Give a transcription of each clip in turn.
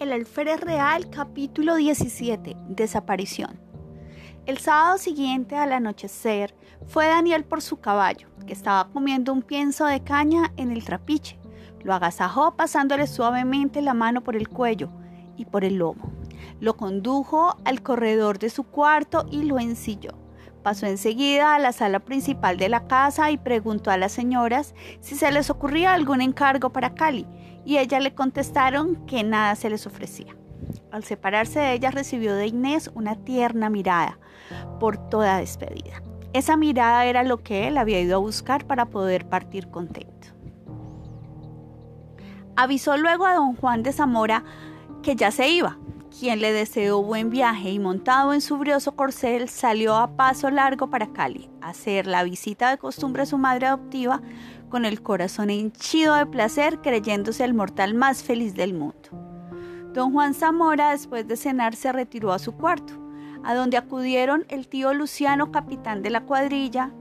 El Alférez Real, capítulo 17. Desaparición. El sábado siguiente al anochecer fue Daniel por su caballo, que estaba comiendo un pienso de caña en el trapiche. Lo agasajó pasándole suavemente la mano por el cuello y por el lomo. Lo condujo al corredor de su cuarto y lo ensilló. Pasó enseguida a la sala principal de la casa y preguntó a las señoras si se les ocurría algún encargo para Cali, y ellas le contestaron que nada se les ofrecía. Al separarse de ella recibió de Inés una tierna mirada por toda despedida. Esa mirada era lo que él había ido a buscar para poder partir contento. Avisó luego a don Juan de Zamora que ya se iba, quien le deseó buen viaje y montado en su brioso corcel salió a paso largo para Cali, a hacer la visita de costumbre a su madre adoptiva con el corazón henchido de placer creyéndose el mortal más feliz del mundo. Don Juan Zamora después de cenar se retiró a su cuarto, a donde acudieron el tío Luciano, capitán de la cuadrilla,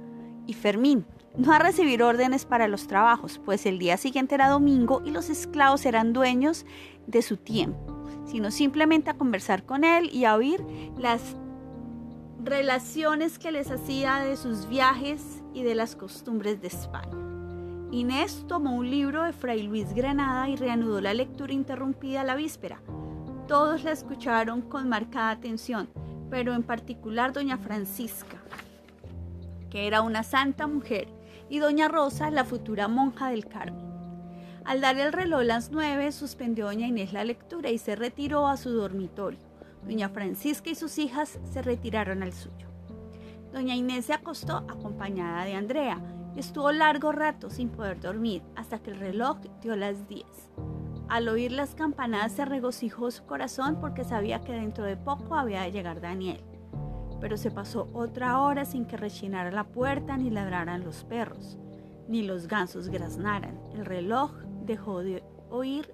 y Fermín, no a recibir órdenes para los trabajos, pues el día siguiente era domingo y los esclavos eran dueños de su tiempo sino simplemente a conversar con él y a oír las relaciones que les hacía de sus viajes y de las costumbres de España. Inés tomó un libro de Fray Luis Granada y reanudó la lectura interrumpida la víspera. Todos la escucharon con marcada atención, pero en particular doña Francisca, que era una santa mujer, y doña Rosa, la futura monja del Carmen. Al dar el reloj las nueve, suspendió doña Inés la lectura y se retiró a su dormitorio. Doña Francisca y sus hijas se retiraron al suyo. Doña Inés se acostó acompañada de Andrea y estuvo largo rato sin poder dormir hasta que el reloj dio las diez. Al oír las campanadas se regocijó su corazón porque sabía que dentro de poco había de llegar Daniel. Pero se pasó otra hora sin que rechinara la puerta ni ladraran los perros, ni los gansos graznaran. El reloj dejó de oír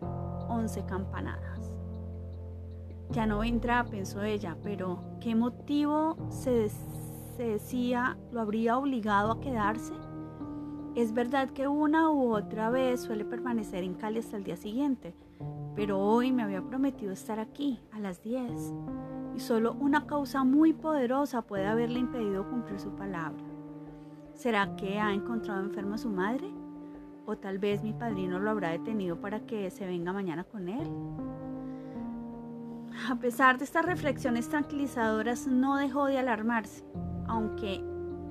once campanadas. Ya no vendrá, pensó ella, pero ¿qué motivo se, decía lo habría obligado a quedarse? Es verdad que una u otra vez suele permanecer en Cali hasta el día siguiente, pero hoy me había prometido estar aquí a las 10 y solo una causa muy poderosa puede haberle impedido cumplir su palabra. ¿Será que ha encontrado enferma a su madre? O tal vez mi padrino lo habrá detenido para que se venga mañana con él. A pesar de estas reflexiones tranquilizadoras, no dejó de alarmarse, aunque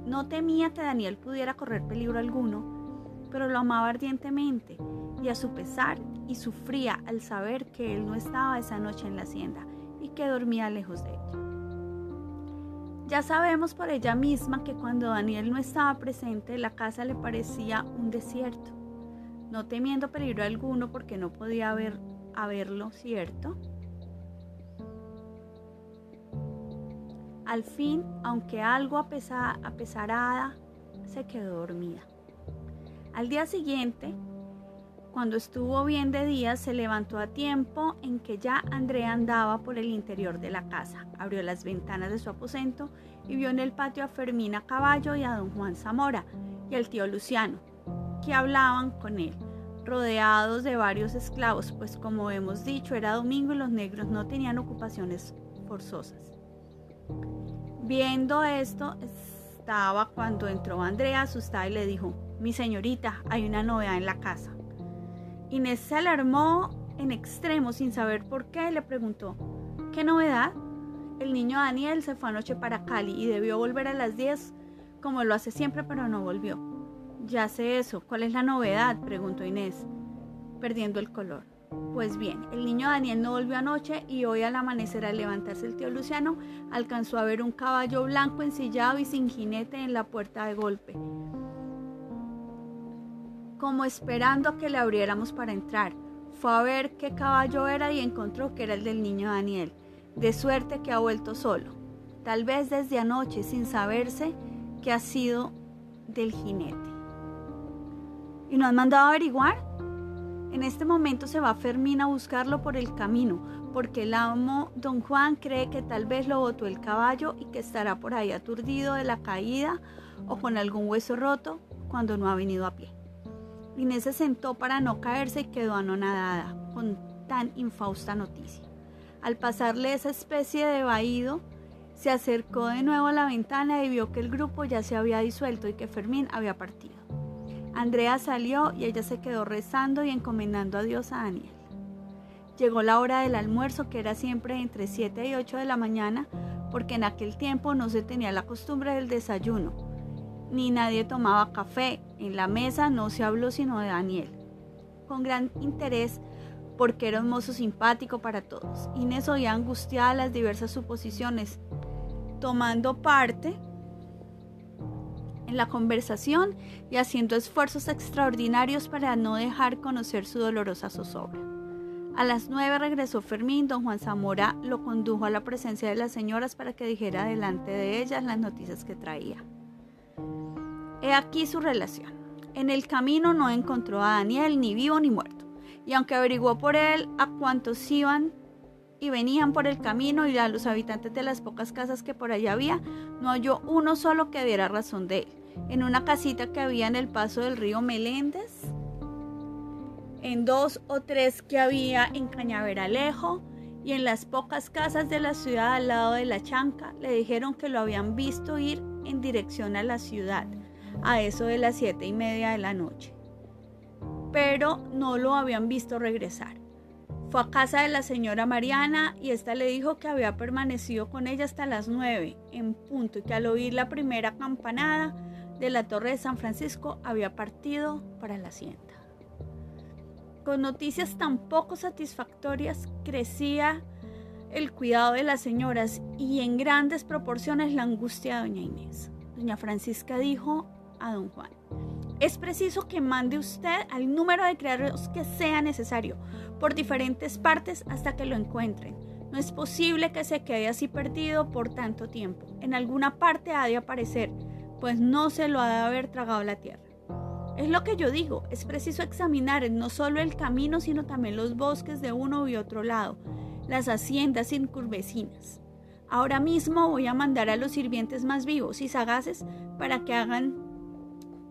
no temía que Daniel pudiera correr peligro alguno, pero lo amaba ardientemente y a su pesar y sufría al saber que él no estaba esa noche en la hacienda y que dormía lejos de ella. Ya sabemos por ella misma que cuando Daniel no estaba presente la casa le parecía un desierto no temiendo peligro alguno porque no podía haber, haberlo, ¿cierto? Al fin, aunque algo apesarada, se quedó dormida. Al día siguiente, cuando estuvo bien de día, se levantó a tiempo en que ya Andrea andaba por el interior de la casa. Abrió las ventanas de su aposento y vio en el patio a Fermina Caballo y a don Juan Zamora y al tío Luciano, que hablaban con él, rodeados de varios esclavos, pues como hemos dicho, era domingo y los negros no tenían ocupaciones forzosas. Viendo esto, estaba cuando entró Andrea asustada y le dijo, mi señorita, hay una novedad en la casa. Inés se alarmó en extremo sin saber por qué, le preguntó, ¿qué novedad? El niño Daniel se fue anoche para Cali y debió volver a las 10 como lo hace siempre, pero no volvió. Ya sé eso. ¿Cuál es la novedad? preguntó Inés, perdiendo el color. Pues bien, el niño Daniel no volvió anoche y hoy al amanecer al levantarse el tío Luciano alcanzó a ver un caballo blanco ensillado y sin jinete en la puerta de golpe, como esperando a que le abriéramos para entrar. Fue a ver qué caballo era y encontró que era el del niño Daniel, de suerte que ha vuelto solo, tal vez desde anoche sin saberse que ha sido del jinete. ¿Y no han mandado a averiguar? En este momento se va Fermín a buscarlo por el camino, porque el amo don Juan cree que tal vez lo botó el caballo y que estará por ahí aturdido de la caída o con algún hueso roto cuando no ha venido a pie. Inés se sentó para no caerse y quedó anonadada, con tan infausta noticia. Al pasarle esa especie de vaído, se acercó de nuevo a la ventana y vio que el grupo ya se había disuelto y que Fermín había partido. Andrea salió y ella se quedó rezando y encomendando a Dios a Daniel. Llegó la hora del almuerzo, que era siempre entre 7 y 8 de la mañana, porque en aquel tiempo no se tenía la costumbre del desayuno, ni nadie tomaba café. En la mesa no se habló sino de Daniel. Con gran interés, porque era un mozo simpático para todos. Inés oía angustiada las diversas suposiciones, tomando parte en la conversación y haciendo esfuerzos extraordinarios para no dejar conocer su dolorosa zozobra. A las nueve regresó Fermín, don Juan Zamora lo condujo a la presencia de las señoras para que dijera delante de ellas las noticias que traía. He aquí su relación. En el camino no encontró a Daniel ni vivo ni muerto, y aunque averiguó por él a cuántos iban y venían por el camino y a los habitantes de las pocas casas que por allá había, no halló uno solo que diera razón de él. En una casita que había en el paso del río Meléndez, en dos o tres que había en Cañaveralejo y en las pocas casas de la ciudad al lado de la chanca, le dijeron que lo habían visto ir en dirección a la ciudad, a eso de las siete y media de la noche. Pero no lo habían visto regresar. Fue a casa de la señora Mariana y ésta le dijo que había permanecido con ella hasta las nueve en punto y que al oír la primera campanada de la torre de San Francisco había partido para la hacienda. Con noticias tan poco satisfactorias crecía el cuidado de las señoras y en grandes proporciones la angustia de doña Inés. Doña Francisca dijo a don Juan, es preciso que mande usted al número de criados que sea necesario por diferentes partes hasta que lo encuentren. No es posible que se quede así perdido por tanto tiempo. En alguna parte ha de aparecer, pues no se lo ha de haber tragado la tierra. Es lo que yo digo, es preciso examinar no solo el camino, sino también los bosques de uno y otro lado, las haciendas incurvecinas. Ahora mismo voy a mandar a los sirvientes más vivos y sagaces para que hagan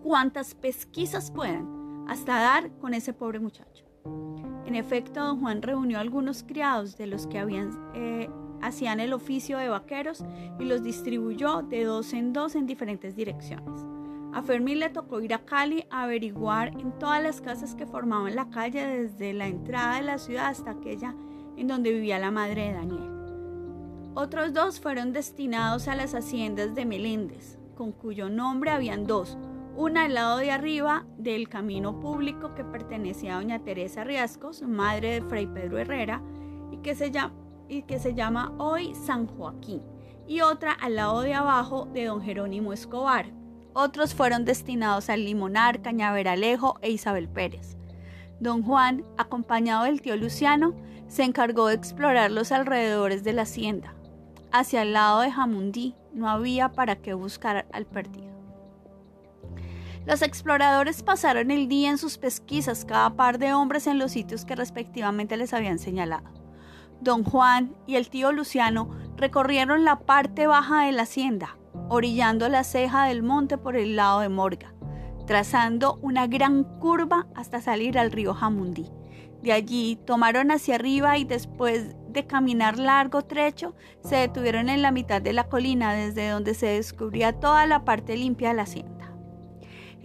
cuantas pesquisas puedan, hasta dar con ese pobre muchacho. En efecto, don Juan reunió algunos criados de los que habían, eh, hacían el oficio de vaqueros y los distribuyó de dos en dos en diferentes direcciones. A Fermín le tocó ir a Cali a averiguar en todas las casas que formaban la calle desde la entrada de la ciudad hasta aquella en donde vivía la madre de Daniel. Otros dos fueron destinados a las haciendas de Meléndez, con cuyo nombre habían dos, una al lado de arriba del camino público que pertenecía a doña Teresa Riascos, madre de Fray Pedro Herrera, y que se llama, hoy San Joaquín, y otra al lado de abajo de don Jerónimo Escobar, otros fueron destinados al Limonar, Cañaveralejo e Isabel Pérez. Don Juan, acompañado del tío Luciano, se encargó de explorar los alrededores de la hacienda. Hacia el lado de Jamundí no había para qué buscar al perdido. Los exploradores pasaron el día en sus pesquisas, cada par de hombres en los sitios que respectivamente les habían señalado. Don Juan y el tío Luciano recorrieron la parte baja de la hacienda, orillando la ceja del monte por el lado de Morga, trazando una gran curva hasta salir al río Jamundí. De allí tomaron hacia arriba y después de caminar largo trecho, se detuvieron en la mitad de la colina desde donde se descubría toda la parte limpia de la hacienda.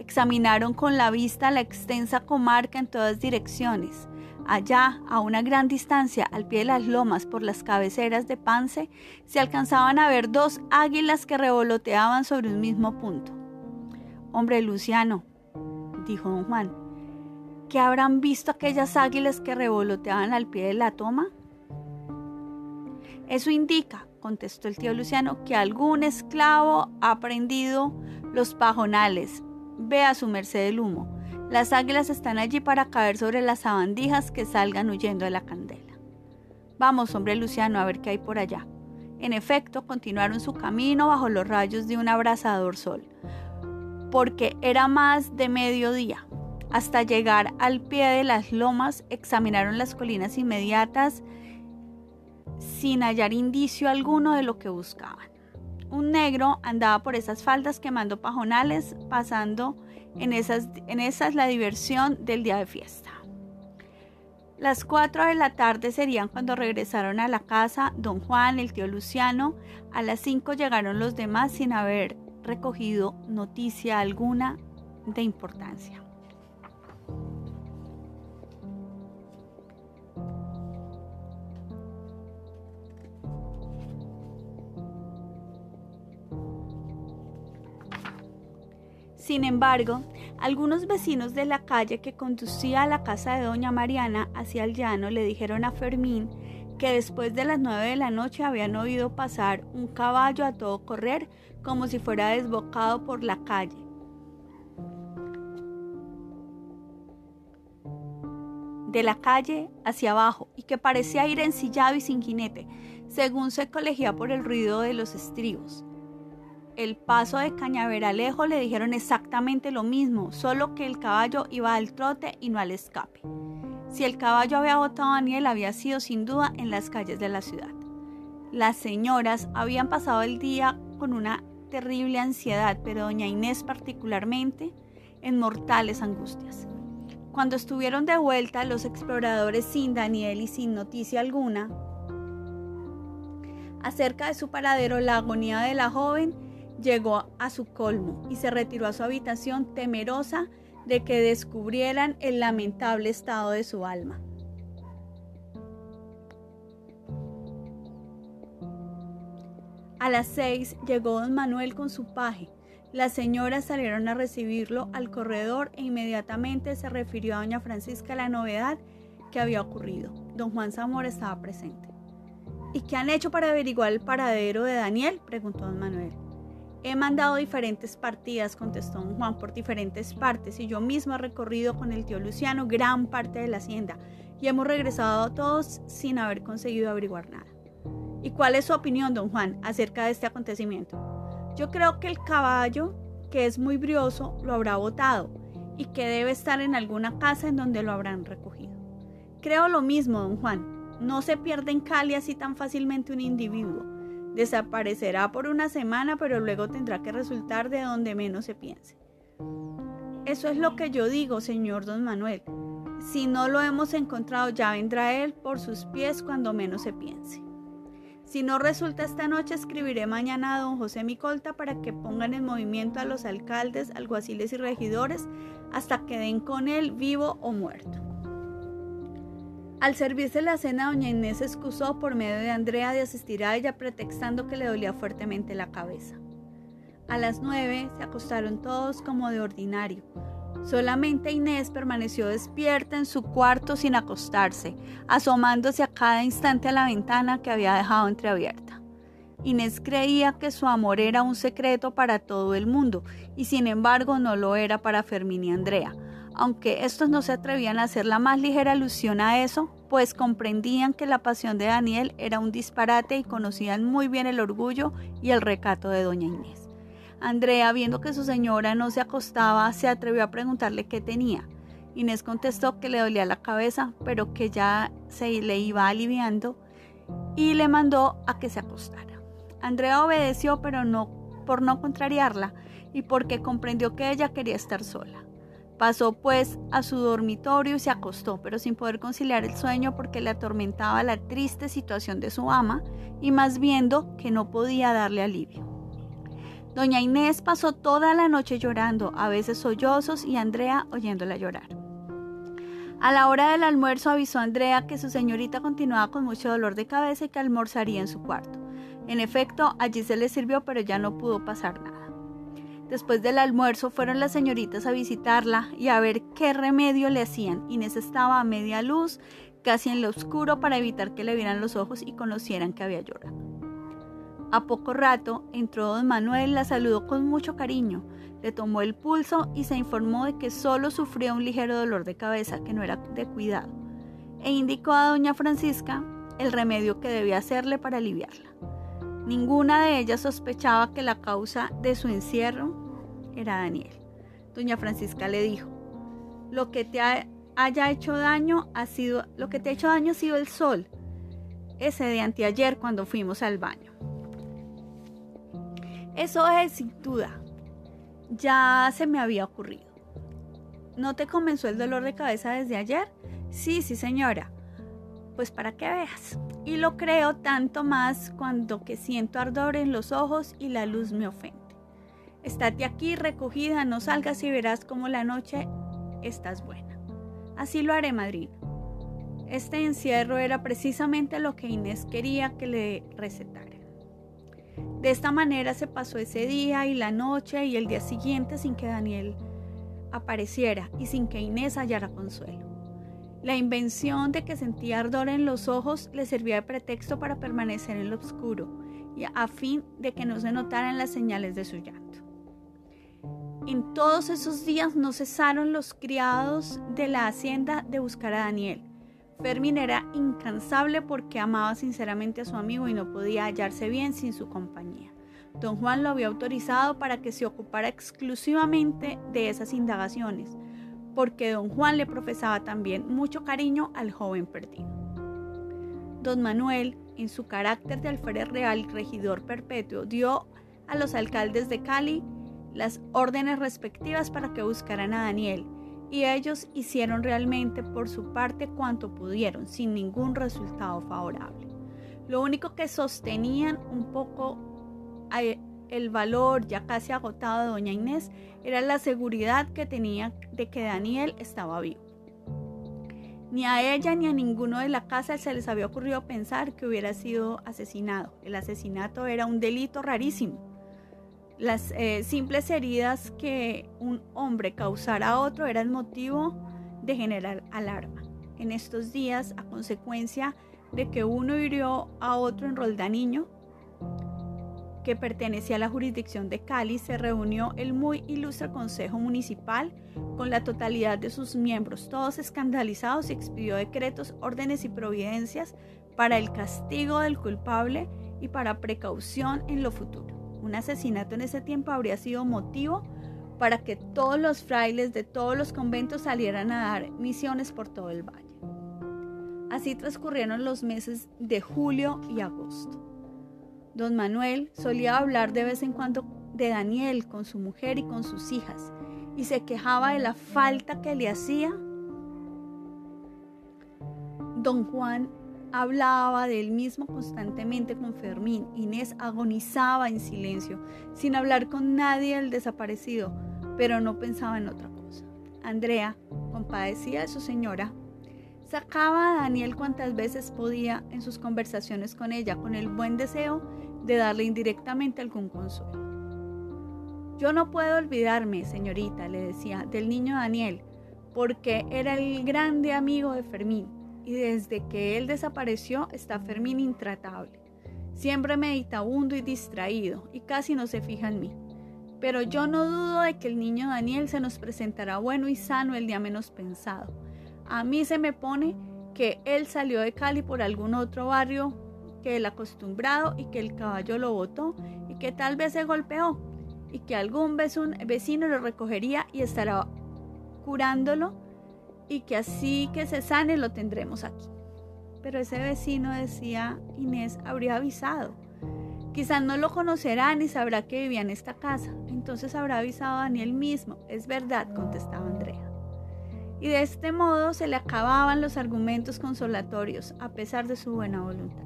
Examinaron con la vista la extensa comarca en todas direcciones, Allá, a una gran distancia, al pie de las lomas por las cabeceras de Pance, se alcanzaban a ver dos águilas que revoloteaban sobre un mismo punto. Hombre Luciano, dijo don Juan, ¿qué habrán visto aquellas águilas que revoloteaban al pie de la toma? Eso indica, contestó el tío Luciano, que algún esclavo ha prendido los pajonales. Ve a su merced el humo. Las águilas están allí para caer sobre las sabandijas que salgan huyendo de la candela. Vamos, hombre Luciano, a ver qué hay por allá. En efecto, continuaron su camino bajo los rayos de un abrasador sol, porque era más de mediodía. Hasta llegar al pie de las lomas, examinaron las colinas inmediatas sin hallar indicio alguno de lo que buscaban. Un negro andaba por esas faldas quemando pajonales, pasando en esas, en esas la diversión del día de fiesta. Las cuatro de la tarde serían cuando regresaron a la casa don Juan, el tío Luciano. A las cinco llegaron los demás sin haber recogido noticia alguna de importancia. Sin embargo, algunos vecinos de la calle que conducía a la casa de doña Mariana hacia el llano le dijeron a Fermín que después de las nueve de la noche habían oído pasar un caballo a todo correr como si fuera desbocado por la calle. de la calle hacia abajo y que parecía ir ensillado y sin jinete, según se colegía por el ruido de los estribos el paso de Cañaveralejo le dijeron exactamente lo mismo, solo que el caballo iba al trote y no al escape. Si el caballo había botado a Daniel había sido sin duda en las calles de la ciudad. Las señoras habían pasado el día con una terrible ansiedad, pero doña Inés particularmente en mortales angustias. Cuando estuvieron de vuelta los exploradores sin Daniel y sin noticia alguna acerca de su paradero, la agonía de la joven llegó a su colmo y se retiró a su habitación temerosa de que descubrieran el lamentable estado de su alma. A las seis llegó don Manuel con su paje. Las señoras salieron a recibirlo al corredor e inmediatamente se refirió a doña Francisca la novedad que había ocurrido. Don Juan Zamora estaba presente. ¿Y qué han hecho para averiguar el paradero de Daniel? preguntó don Manuel. He mandado diferentes partidas, contestó don Juan, por diferentes partes, y yo mismo he recorrido con el tío Luciano gran parte de la hacienda, y hemos regresado todos sin haber conseguido averiguar nada. ¿Y cuál es su opinión, don Juan, acerca de este acontecimiento? Yo creo que el caballo, que es muy brioso, lo habrá botado, y que debe estar en alguna casa en donde lo habrán recogido. Creo lo mismo, don Juan. No se pierde en Cali así tan fácilmente un individuo Desaparecerá por una semana, pero luego tendrá que resultar de donde menos se piense. Eso es lo que yo digo, señor don Manuel. Si no lo hemos encontrado, ya vendrá él por sus pies cuando menos se piense. Si no resulta esta noche, escribiré mañana a don José Micolta para que pongan en movimiento a los alcaldes, alguaciles y regidores hasta que den con él vivo o muerto. Al servirse la cena, doña Inés se excusó por medio de Andrea de asistir a ella, pretextando que le dolía fuertemente la cabeza. A las nueve se acostaron todos como de ordinario. Solamente Inés permaneció despierta en su cuarto sin acostarse, asomándose a cada instante a la ventana que había dejado entreabierta. Inés creía que su amor era un secreto para todo el mundo, y sin embargo no lo era para Fermín y Andrea aunque estos no se atrevían a hacer la más ligera alusión a eso, pues comprendían que la pasión de Daniel era un disparate y conocían muy bien el orgullo y el recato de doña Inés. Andrea, viendo que su señora no se acostaba, se atrevió a preguntarle qué tenía. Inés contestó que le dolía la cabeza, pero que ya se le iba aliviando y le mandó a que se acostara. Andrea obedeció, pero no por no contrariarla y porque comprendió que ella quería estar sola. Pasó pues a su dormitorio y se acostó, pero sin poder conciliar el sueño porque le atormentaba la triste situación de su ama y más viendo que no podía darle alivio. Doña Inés pasó toda la noche llorando, a veces sollozos y Andrea oyéndola llorar. A la hora del almuerzo avisó a Andrea que su señorita continuaba con mucho dolor de cabeza y que almorzaría en su cuarto. En efecto, allí se le sirvió, pero ya no pudo pasar nada. Después del almuerzo fueron las señoritas a visitarla y a ver qué remedio le hacían. Inés estaba a media luz, casi en lo oscuro, para evitar que le vieran los ojos y conocieran que había llorado. A poco rato entró don Manuel, la saludó con mucho cariño, le tomó el pulso y se informó de que solo sufría un ligero dolor de cabeza que no era de cuidado, e indicó a doña Francisca el remedio que debía hacerle para aliviarla. Ninguna de ellas sospechaba que la causa de su encierro era Daniel. Doña Francisca le dijo, lo que te haya hecho daño ha sido, lo que te ha hecho daño ha sido el sol, ese de anteayer cuando fuimos al baño. Eso es sin duda. Ya se me había ocurrido. ¿No te comenzó el dolor de cabeza desde ayer? Sí, sí, señora. Pues para que veas. Y lo creo tanto más cuando que siento ardor en los ojos y la luz me ofende. Estate aquí recogida, no salgas y verás como la noche estás buena. Así lo haré, madrina. Este encierro era precisamente lo que Inés quería que le recetara. De esta manera se pasó ese día y la noche y el día siguiente sin que Daniel apareciera y sin que Inés hallara consuelo. La invención de que sentía ardor en los ojos le servía de pretexto para permanecer en lo oscuro y a fin de que no se notaran las señales de su llanto. En todos esos días no cesaron los criados de la hacienda de buscar a Daniel. Fermín era incansable porque amaba sinceramente a su amigo y no podía hallarse bien sin su compañía. Don Juan lo había autorizado para que se ocupara exclusivamente de esas indagaciones, porque don Juan le profesaba también mucho cariño al joven perdido. Don Manuel, en su carácter de alférez real y regidor perpetuo, dio a los alcaldes de Cali las órdenes respectivas para que buscaran a Daniel y ellos hicieron realmente por su parte cuanto pudieron, sin ningún resultado favorable. Lo único que sostenían un poco el valor ya casi agotado de doña Inés era la seguridad que tenía de que Daniel estaba vivo. Ni a ella ni a ninguno de la casa se les había ocurrido pensar que hubiera sido asesinado. El asesinato era un delito rarísimo las eh, simples heridas que un hombre causara a otro eran motivo de generar alarma. En estos días, a consecuencia de que uno hirió a otro en Roldaniño, que pertenecía a la jurisdicción de Cali, se reunió el muy ilustre Consejo Municipal con la totalidad de sus miembros, todos escandalizados, y expidió decretos, órdenes y providencias para el castigo del culpable y para precaución en lo futuro. Un asesinato en ese tiempo habría sido motivo para que todos los frailes de todos los conventos salieran a dar misiones por todo el valle. Así transcurrieron los meses de julio y agosto. Don Manuel solía hablar de vez en cuando de Daniel con su mujer y con sus hijas y se quejaba de la falta que le hacía. Don Juan Hablaba de él mismo constantemente con Fermín. Inés agonizaba en silencio, sin hablar con nadie del desaparecido, pero no pensaba en otra cosa. Andrea, compadecida de su señora, sacaba a Daniel cuantas veces podía en sus conversaciones con ella, con el buen deseo de darle indirectamente algún consuelo. Yo no puedo olvidarme, señorita, le decía, del niño Daniel, porque era el grande amigo de Fermín y desde que él desapareció está Fermín intratable. Siempre meditabundo y distraído y casi no se fija en mí. Pero yo no dudo de que el niño Daniel se nos presentará bueno y sano el día menos pensado. A mí se me pone que él salió de Cali por algún otro barrio que el acostumbrado y que el caballo lo botó y que tal vez se golpeó y que algún vecino lo recogería y estará curándolo y que así que se sane lo tendremos aquí. Pero ese vecino, decía Inés, habría avisado. Quizás no lo conocerá ni sabrá que vivía en esta casa. Entonces habrá avisado a Daniel mismo. Es verdad, contestaba Andrea. Y de este modo se le acababan los argumentos consolatorios, a pesar de su buena voluntad.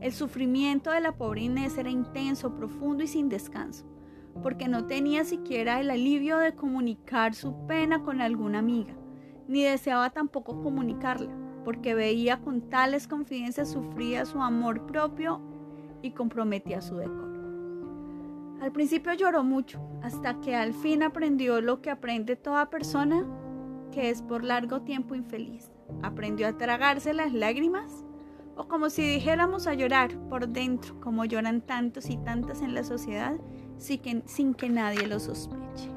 El sufrimiento de la pobre Inés era intenso, profundo y sin descanso, porque no tenía siquiera el alivio de comunicar su pena con alguna amiga ni deseaba tampoco comunicarla, porque veía con tales confidencias sufría su amor propio y comprometía su decoro. Al principio lloró mucho, hasta que al fin aprendió lo que aprende toda persona, que es por largo tiempo infeliz. Aprendió a tragarse las lágrimas, o como si dijéramos a llorar por dentro, como lloran tantos y tantas en la sociedad, sin que, sin que nadie lo sospeche.